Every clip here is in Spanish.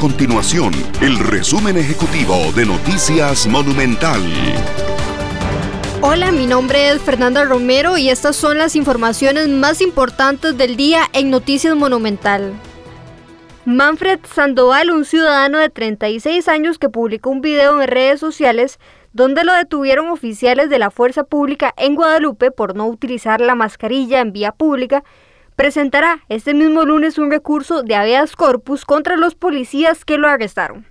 continuación el resumen ejecutivo de Noticias Monumental. Hola, mi nombre es Fernanda Romero y estas son las informaciones más importantes del día en Noticias Monumental. Manfred Sandoval, un ciudadano de 36 años que publicó un video en redes sociales donde lo detuvieron oficiales de la Fuerza Pública en Guadalupe por no utilizar la mascarilla en vía pública, presentará este mismo lunes un recurso de habeas corpus contra los policías que lo arrestaron.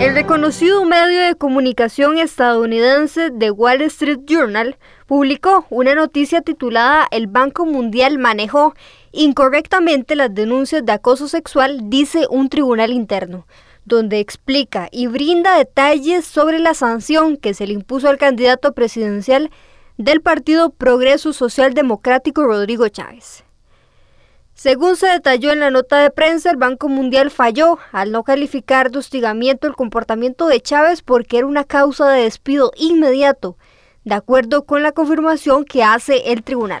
El reconocido medio de comunicación estadounidense The Wall Street Journal publicó una noticia titulada El Banco Mundial manejó incorrectamente las denuncias de acoso sexual, dice un tribunal interno, donde explica y brinda detalles sobre la sanción que se le impuso al candidato presidencial del Partido Progreso Social Democrático Rodrigo Chávez. Según se detalló en la nota de prensa, el Banco Mundial falló al no calificar de hostigamiento el comportamiento de Chávez porque era una causa de despido inmediato, de acuerdo con la confirmación que hace el tribunal.